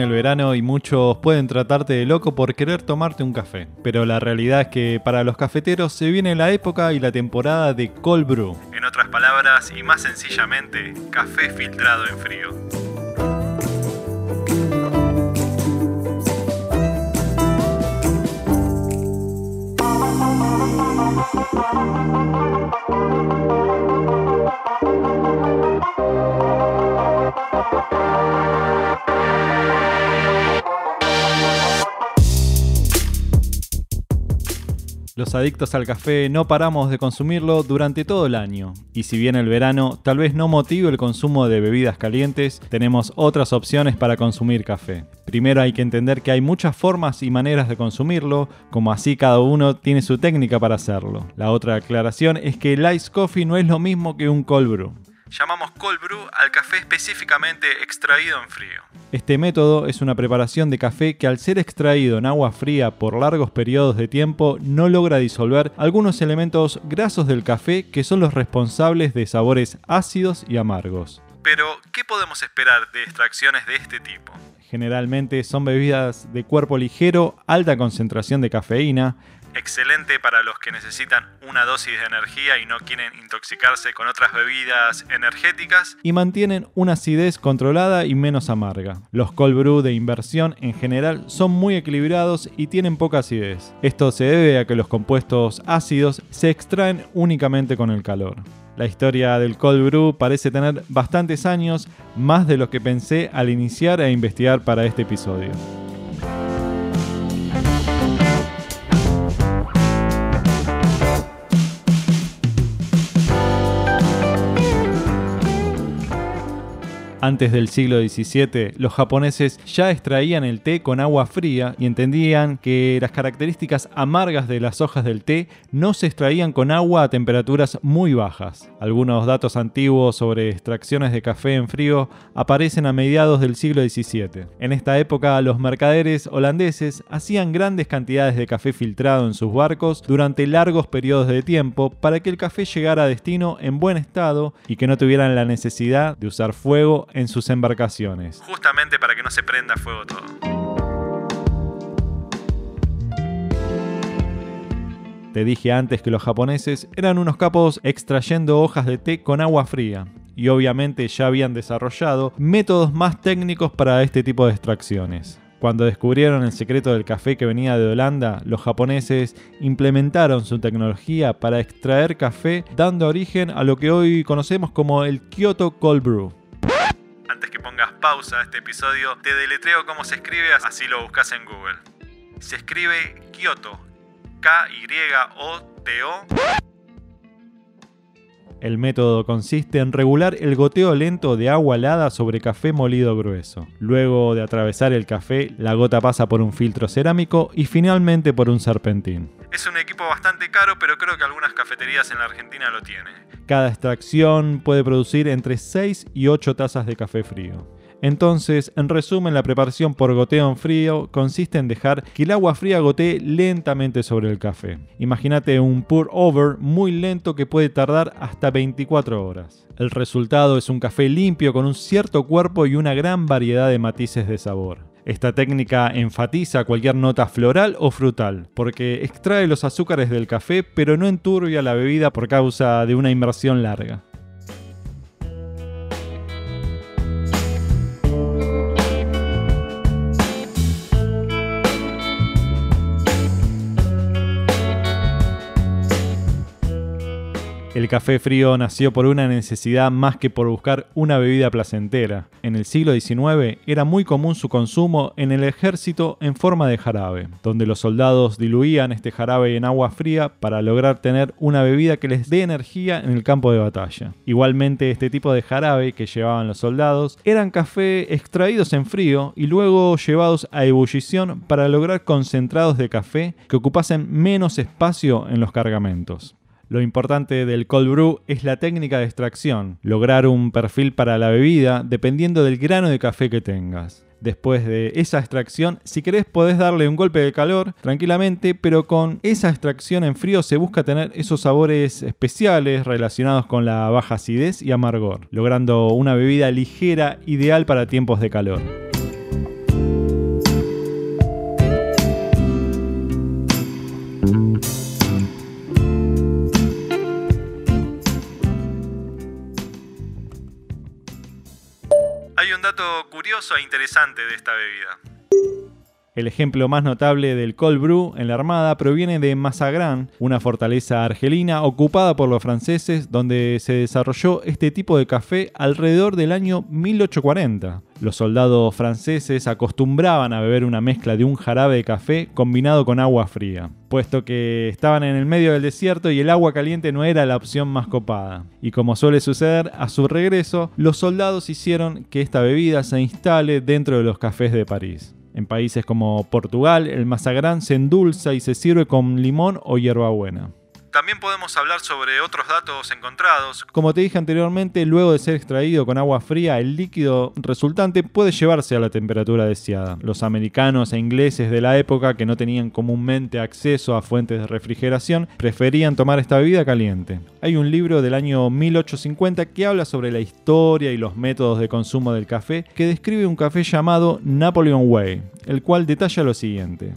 El verano y muchos pueden tratarte de loco por querer tomarte un café. Pero la realidad es que para los cafeteros se viene la época y la temporada de cold brew. En otras palabras y más sencillamente, café filtrado en frío. Los adictos al café no paramos de consumirlo durante todo el año. Y si bien el verano tal vez no motive el consumo de bebidas calientes, tenemos otras opciones para consumir café. Primero hay que entender que hay muchas formas y maneras de consumirlo, como así cada uno tiene su técnica para hacerlo. La otra aclaración es que el ice coffee no es lo mismo que un cold brew. Llamamos cold brew al café específicamente extraído en frío. Este método es una preparación de café que al ser extraído en agua fría por largos periodos de tiempo no logra disolver algunos elementos grasos del café que son los responsables de sabores ácidos y amargos. Pero, ¿qué podemos esperar de extracciones de este tipo? Generalmente son bebidas de cuerpo ligero, alta concentración de cafeína, excelente para los que necesitan una dosis de energía y no quieren intoxicarse con otras bebidas energéticas. Y mantienen una acidez controlada y menos amarga. Los cold brew de inversión en general son muy equilibrados y tienen poca acidez. Esto se debe a que los compuestos ácidos se extraen únicamente con el calor. La historia del cold brew parece tener bastantes años, más de lo que pensé al iniciar e investigar para este episodio. Antes del siglo XVII, los japoneses ya extraían el té con agua fría y entendían que las características amargas de las hojas del té no se extraían con agua a temperaturas muy bajas. Algunos datos antiguos sobre extracciones de café en frío aparecen a mediados del siglo XVII. En esta época, los mercaderes holandeses hacían grandes cantidades de café filtrado en sus barcos durante largos periodos de tiempo para que el café llegara a destino en buen estado y que no tuvieran la necesidad de usar fuego sus embarcaciones. Justamente para que no se prenda fuego todo. Te dije antes que los japoneses eran unos capos extrayendo hojas de té con agua fría, y obviamente ya habían desarrollado métodos más técnicos para este tipo de extracciones. Cuando descubrieron el secreto del café que venía de Holanda, los japoneses implementaron su tecnología para extraer café dando origen a lo que hoy conocemos como el Kyoto Cold Brew antes que pongas pausa a este episodio, te deletreo cómo se escribe, así lo buscas en Google. Se escribe Kyoto, K-Y-O-T-O. El método consiste en regular el goteo lento de agua helada sobre café molido grueso. Luego de atravesar el café, la gota pasa por un filtro cerámico y finalmente por un serpentín. Es un equipo bastante caro, pero creo que algunas cafeterías en la Argentina lo tienen. Cada extracción puede producir entre 6 y 8 tazas de café frío. Entonces, en resumen, la preparación por goteo en frío consiste en dejar que el agua fría gotee lentamente sobre el café. Imagínate un pour over muy lento que puede tardar hasta 24 horas. El resultado es un café limpio con un cierto cuerpo y una gran variedad de matices de sabor. Esta técnica enfatiza cualquier nota floral o frutal, porque extrae los azúcares del café pero no enturbia la bebida por causa de una inmersión larga. El café frío nació por una necesidad más que por buscar una bebida placentera. En el siglo XIX era muy común su consumo en el ejército en forma de jarabe, donde los soldados diluían este jarabe en agua fría para lograr tener una bebida que les dé energía en el campo de batalla. Igualmente este tipo de jarabe que llevaban los soldados eran café extraídos en frío y luego llevados a ebullición para lograr concentrados de café que ocupasen menos espacio en los cargamentos. Lo importante del cold brew es la técnica de extracción, lograr un perfil para la bebida dependiendo del grano de café que tengas. Después de esa extracción, si querés podés darle un golpe de calor tranquilamente, pero con esa extracción en frío se busca tener esos sabores especiales relacionados con la baja acidez y amargor, logrando una bebida ligera ideal para tiempos de calor. Curioso e interesante de esta bebida. El ejemplo más notable del cold brew en la Armada proviene de Mazagrán, una fortaleza argelina ocupada por los franceses donde se desarrolló este tipo de café alrededor del año 1840. Los soldados franceses acostumbraban a beber una mezcla de un jarabe de café combinado con agua fría, puesto que estaban en el medio del desierto y el agua caliente no era la opción más copada. Y como suele suceder, a su regreso, los soldados hicieron que esta bebida se instale dentro de los cafés de París. En países como Portugal, el mazagrán se endulza y se sirve con limón o hierbabuena. También podemos hablar sobre otros datos encontrados. Como te dije anteriormente, luego de ser extraído con agua fría, el líquido resultante puede llevarse a la temperatura deseada. Los americanos e ingleses de la época, que no tenían comúnmente acceso a fuentes de refrigeración, preferían tomar esta bebida caliente. Hay un libro del año 1850 que habla sobre la historia y los métodos de consumo del café, que describe un café llamado Napoleon Way, el cual detalla lo siguiente.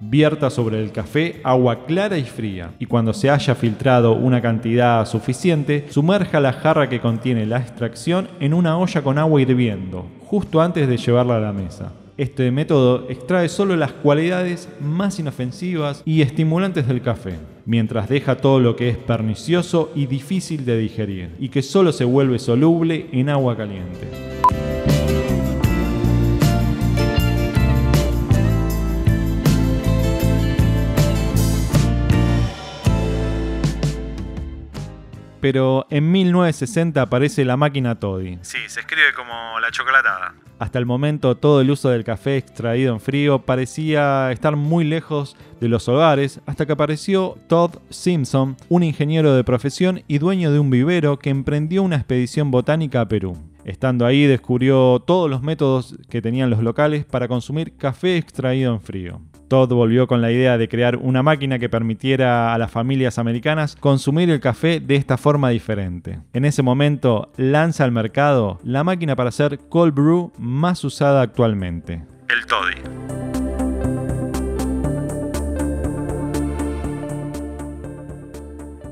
Vierta sobre el café agua clara y fría, y cuando se haya filtrado una cantidad suficiente, sumerja la jarra que contiene la extracción en una olla con agua hirviendo, justo antes de llevarla a la mesa. Este método extrae solo las cualidades más inofensivas y estimulantes del café, mientras deja todo lo que es pernicioso y difícil de digerir, y que solo se vuelve soluble en agua caliente. Pero en 1960 aparece la máquina Toddy. Sí, se escribe como la chocolatada. Hasta el momento todo el uso del café extraído en frío parecía estar muy lejos de los hogares hasta que apareció Todd Simpson, un ingeniero de profesión y dueño de un vivero que emprendió una expedición botánica a Perú. Estando ahí descubrió todos los métodos que tenían los locales para consumir café extraído en frío. Todd volvió con la idea de crear una máquina que permitiera a las familias americanas consumir el café de esta forma diferente. En ese momento lanza al mercado la máquina para hacer cold brew más usada actualmente. El Toddy.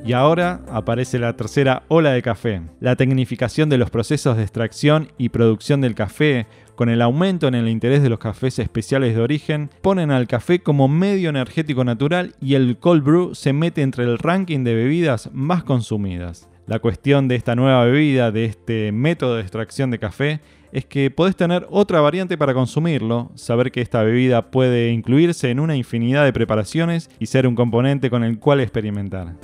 Y ahora aparece la tercera ola de café, la tecnificación de los procesos de extracción y producción del café, con el aumento en el interés de los cafés especiales de origen, ponen al café como medio energético natural y el cold brew se mete entre el ranking de bebidas más consumidas. La cuestión de esta nueva bebida, de este método de extracción de café, es que podés tener otra variante para consumirlo, saber que esta bebida puede incluirse en una infinidad de preparaciones y ser un componente con el cual experimentar.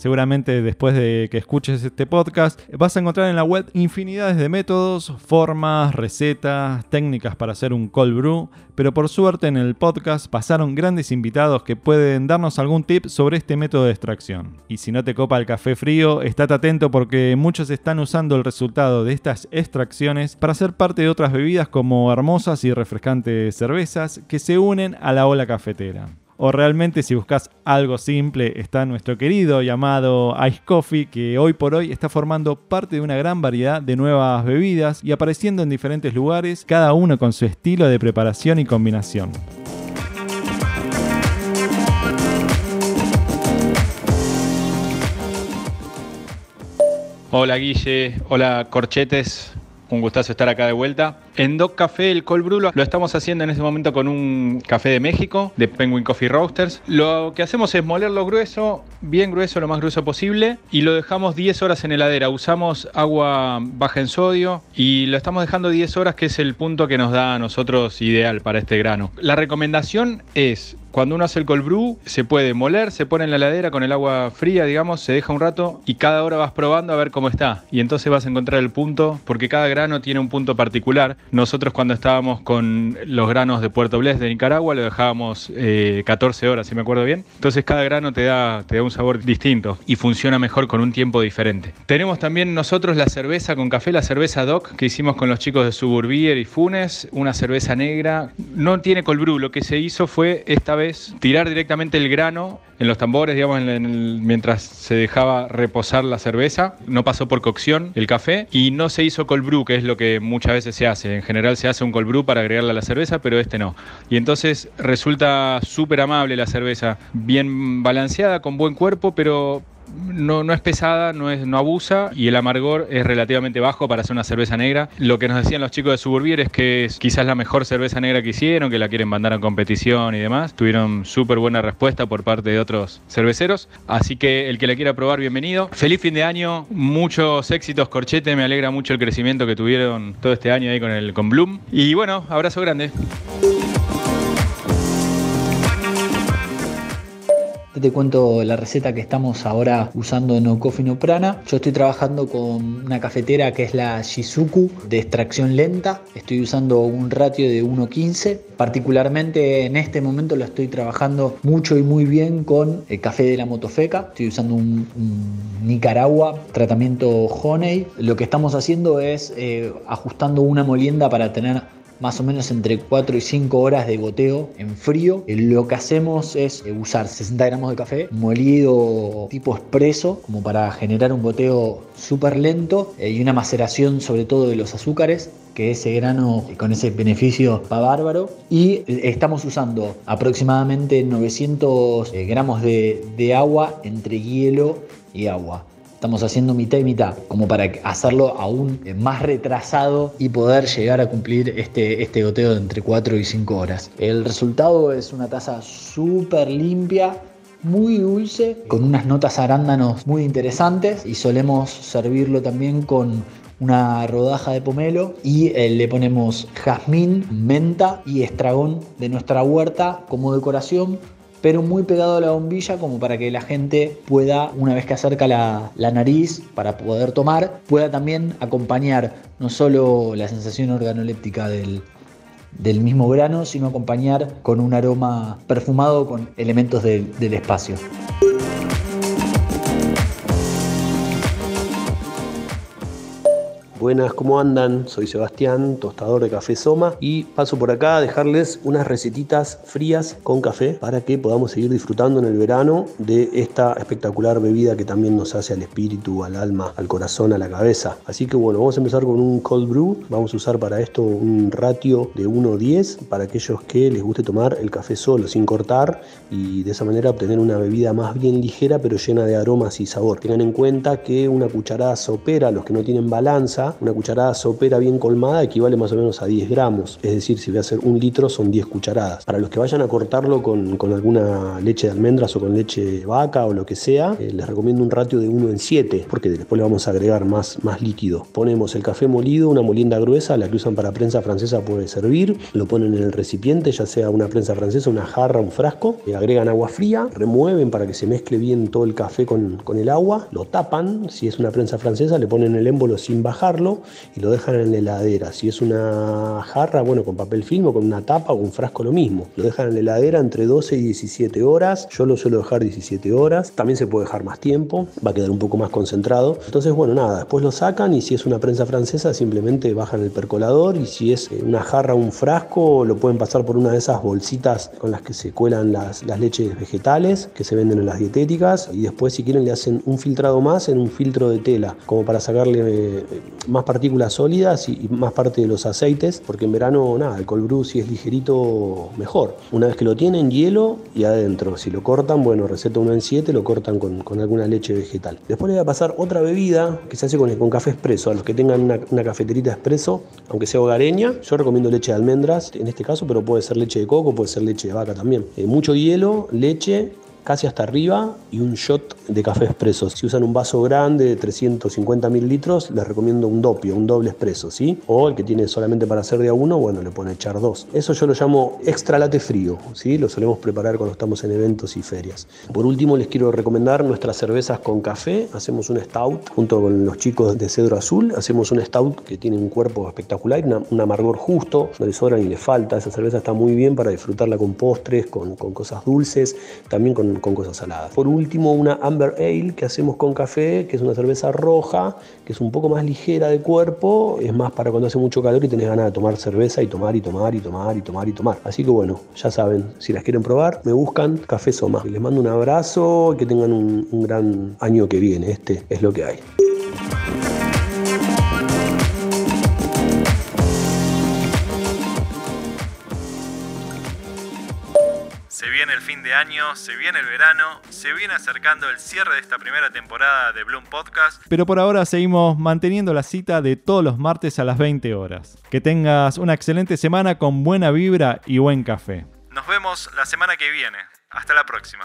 Seguramente después de que escuches este podcast vas a encontrar en la web infinidades de métodos, formas, recetas, técnicas para hacer un cold brew, pero por suerte en el podcast pasaron grandes invitados que pueden darnos algún tip sobre este método de extracción. Y si no te copa el café frío, estate atento porque muchos están usando el resultado de estas extracciones para ser parte de otras bebidas como hermosas y refrescantes cervezas que se unen a la ola cafetera o realmente si buscas algo simple está nuestro querido llamado Ice Coffee que hoy por hoy está formando parte de una gran variedad de nuevas bebidas y apareciendo en diferentes lugares, cada uno con su estilo de preparación y combinación. Hola Guille, hola Corchetes, un gustazo estar acá de vuelta. En Doc Café, el cold brew, lo, estamos haciendo en este momento con un café de México, de Penguin Coffee Roasters. Lo que hacemos es molerlo grueso, bien grueso, lo más grueso posible, y lo dejamos 10 horas en heladera. Usamos agua baja en sodio y lo estamos dejando 10 horas, que es el punto que nos da a nosotros ideal para este grano. La recomendación es cuando uno hace el cold brew, se puede moler, se pone en la heladera con el agua fría, digamos, se deja un rato y cada hora vas probando a ver cómo está. Y entonces vas a encontrar el punto, porque cada grano tiene un punto particular. Nosotros cuando estábamos con los granos de Puerto Blés de Nicaragua lo dejábamos 14 eh, horas, si me acuerdo bien. Entonces cada grano te da, te da un sabor distinto y funciona mejor con un tiempo diferente. Tenemos también nosotros la cerveza con café, la cerveza DOC que hicimos con los chicos de Suburbier y Funes, una cerveza negra. No tiene cold brew, lo que se hizo fue esta vez tirar directamente el grano en los tambores, digamos, mientras se dejaba reposar la cerveza. No pasó por cocción el café y no se hizo cold brew, que es lo que muchas veces se hace. En general se hace un cold brew para agregarle a la cerveza, pero este no. Y entonces resulta súper amable la cerveza, bien balanceada, con buen cuerpo, pero no, no es pesada, no, es, no abusa y el amargor es relativamente bajo para hacer una cerveza negra. Lo que nos decían los chicos de Suburbier es que es quizás la mejor cerveza negra que hicieron, que la quieren mandar a competición y demás. Tuvieron súper buena respuesta por parte de otros cerveceros. Así que el que la quiera probar, bienvenido. Feliz fin de año, muchos éxitos, Corchete. Me alegra mucho el crecimiento que tuvieron todo este año ahí con, el, con Bloom. Y bueno, abrazo grande. Te cuento la receta que estamos ahora usando en No Coffee No Prana. Yo estoy trabajando con una cafetera que es la Shizuku de extracción lenta. Estoy usando un ratio de 1.15. Particularmente en este momento lo estoy trabajando mucho y muy bien con el café de la Motofeca. Estoy usando un, Nicaragua tratamiento Honey. Lo que estamos haciendo es eh, ajustando una molienda para tener más o menos entre 4 y 5 horas de goteo en frío. Eh, lo que hacemos es eh, usar 60 gramos de café molido tipo expreso, como para generar un goteo súper lento eh, y una maceración sobre todo de los azúcares que ese grano con ese beneficio va bárbaro. Y estamos usando aproximadamente 900 gramos de, de agua entre hielo y agua. Estamos haciendo mitad y mitad, como para hacerlo aún más retrasado y poder llegar a cumplir este, este goteo de entre 4 y 5 horas. El resultado es una taza súper limpia, muy dulce, con unas notas arándanos muy interesantes y solemos servirlo también con una rodaja de pomelo y eh, le ponemos jazmín, menta y estragón de nuestra huerta como decoración pero muy pegado a la bombilla como para que la gente pueda, una vez que acerca la, nariz para poder tomar, pueda también acompañar no solo la sensación organoléptica del, del mismo grano, sino acompañar con un aroma perfumado con elementos del espacio. Buenas, ¿cómo andan? Soy Sebastián, tostador de café Soma y paso por acá a dejarles unas recetitas frías con café para que podamos seguir disfrutando en el verano de esta espectacular bebida que también nos hace al espíritu, al alma, al corazón, a la cabeza. Así que bueno, vamos a empezar con un cold brew. Vamos a usar para esto un ratio de 1-10 para aquellos que les guste tomar el café solo, sin cortar y de esa manera obtener una bebida más bien ligera pero llena de aromas y sabor. Tengan en cuenta que una cucharada sopera, los que no tienen balanza, una cucharada sopera bien colmada equivale más o menos a 10 gramos. Es decir, si voy a hacer un litro son 10 cucharadas. Para los que vayan a cortarlo con, alguna leche de almendras o con leche vaca o lo que sea, eh, les recomiendo un ratio de 1 en 7, porque después le vamos a agregar más, más líquido. Ponemos el café molido, una molienda gruesa, la que usan para prensa francesa puede servir. Lo ponen en el recipiente, ya sea una prensa francesa, una jarra, un frasco. Le agregan agua fría, remueven para que se mezcle bien todo el café con, con el agua. Lo tapan, si es una prensa francesa, le ponen el émbolo sin y lo dejan en la heladera. Si es una jarra, bueno, con papel film o con una tapa o un frasco, lo mismo. Lo dejan en la heladera entre 12 y 17 horas. Yo lo suelo dejar 17 horas. También se puede dejar más tiempo, va a quedar un poco más concentrado. Entonces, bueno, nada, después lo sacan y si es una prensa francesa, simplemente bajan el percolador y si es eh, una jarra o un frasco, lo pueden pasar por una de esas bolsitas con las que se cuelan las, las leches vegetales que se venden en las dietéticas y después si quieren le hacen un filtrado más en un filtro de tela, como para sacarle eh, más partículas sólidas y, más parte de los aceites, porque en verano, nada, el cold si es ligerito, mejor. Una vez que lo tienen, hielo y adentro. Si lo cortan, bueno, receta 1 en 7, lo cortan con, alguna leche vegetal. Después le voy a pasar otra bebida que se hace con, con café expreso. A los que tengan una, cafeterita expreso, aunque sea hogareña, yo recomiendo leche de almendras en este caso, pero puede ser leche de coco, puede ser leche de vaca también. Eh, mucho hielo, leche casi hasta arriba y un shot de café expreso. Si usan un vaso grande de 350 mililitros, les recomiendo un doppio, un doble expreso, ¿sí? O el que tiene solamente para hacer de a uno, bueno, le pone echar dos. Eso yo lo llamo extra late frío, ¿sí? Lo solemos preparar cuando estamos en eventos y ferias. Por último, les quiero recomendar nuestras cervezas con café. Hacemos un stout junto con los chicos de Cedro Azul. Hacemos un stout que tiene un cuerpo espectacular, un amargor justo, no le sobra ni le falta. Esa cerveza está muy bien para disfrutarla con postres, con cosas dulces, también con con, cosas saladas. Por último, una Amber Ale que hacemos con café, que es una cerveza roja, que es un poco más ligera de cuerpo, es más para cuando hace mucho calor y tenés ganas de tomar cerveza y tomar y tomar y tomar y tomar y tomar. Así que bueno, ya saben, si las quieren probar, me buscan Café Soma. Les mando un abrazo y que tengan un, un gran año que viene. Este es lo que hay. Fin de año, se viene el verano, se viene acercando el cierre de esta primera temporada de Bloom Podcast, pero por ahora seguimos manteniendo la cita de todos los martes a las 20 horas. Que tengas una excelente semana con buena vibra y buen café. Nos vemos la semana que viene. Hasta la próxima.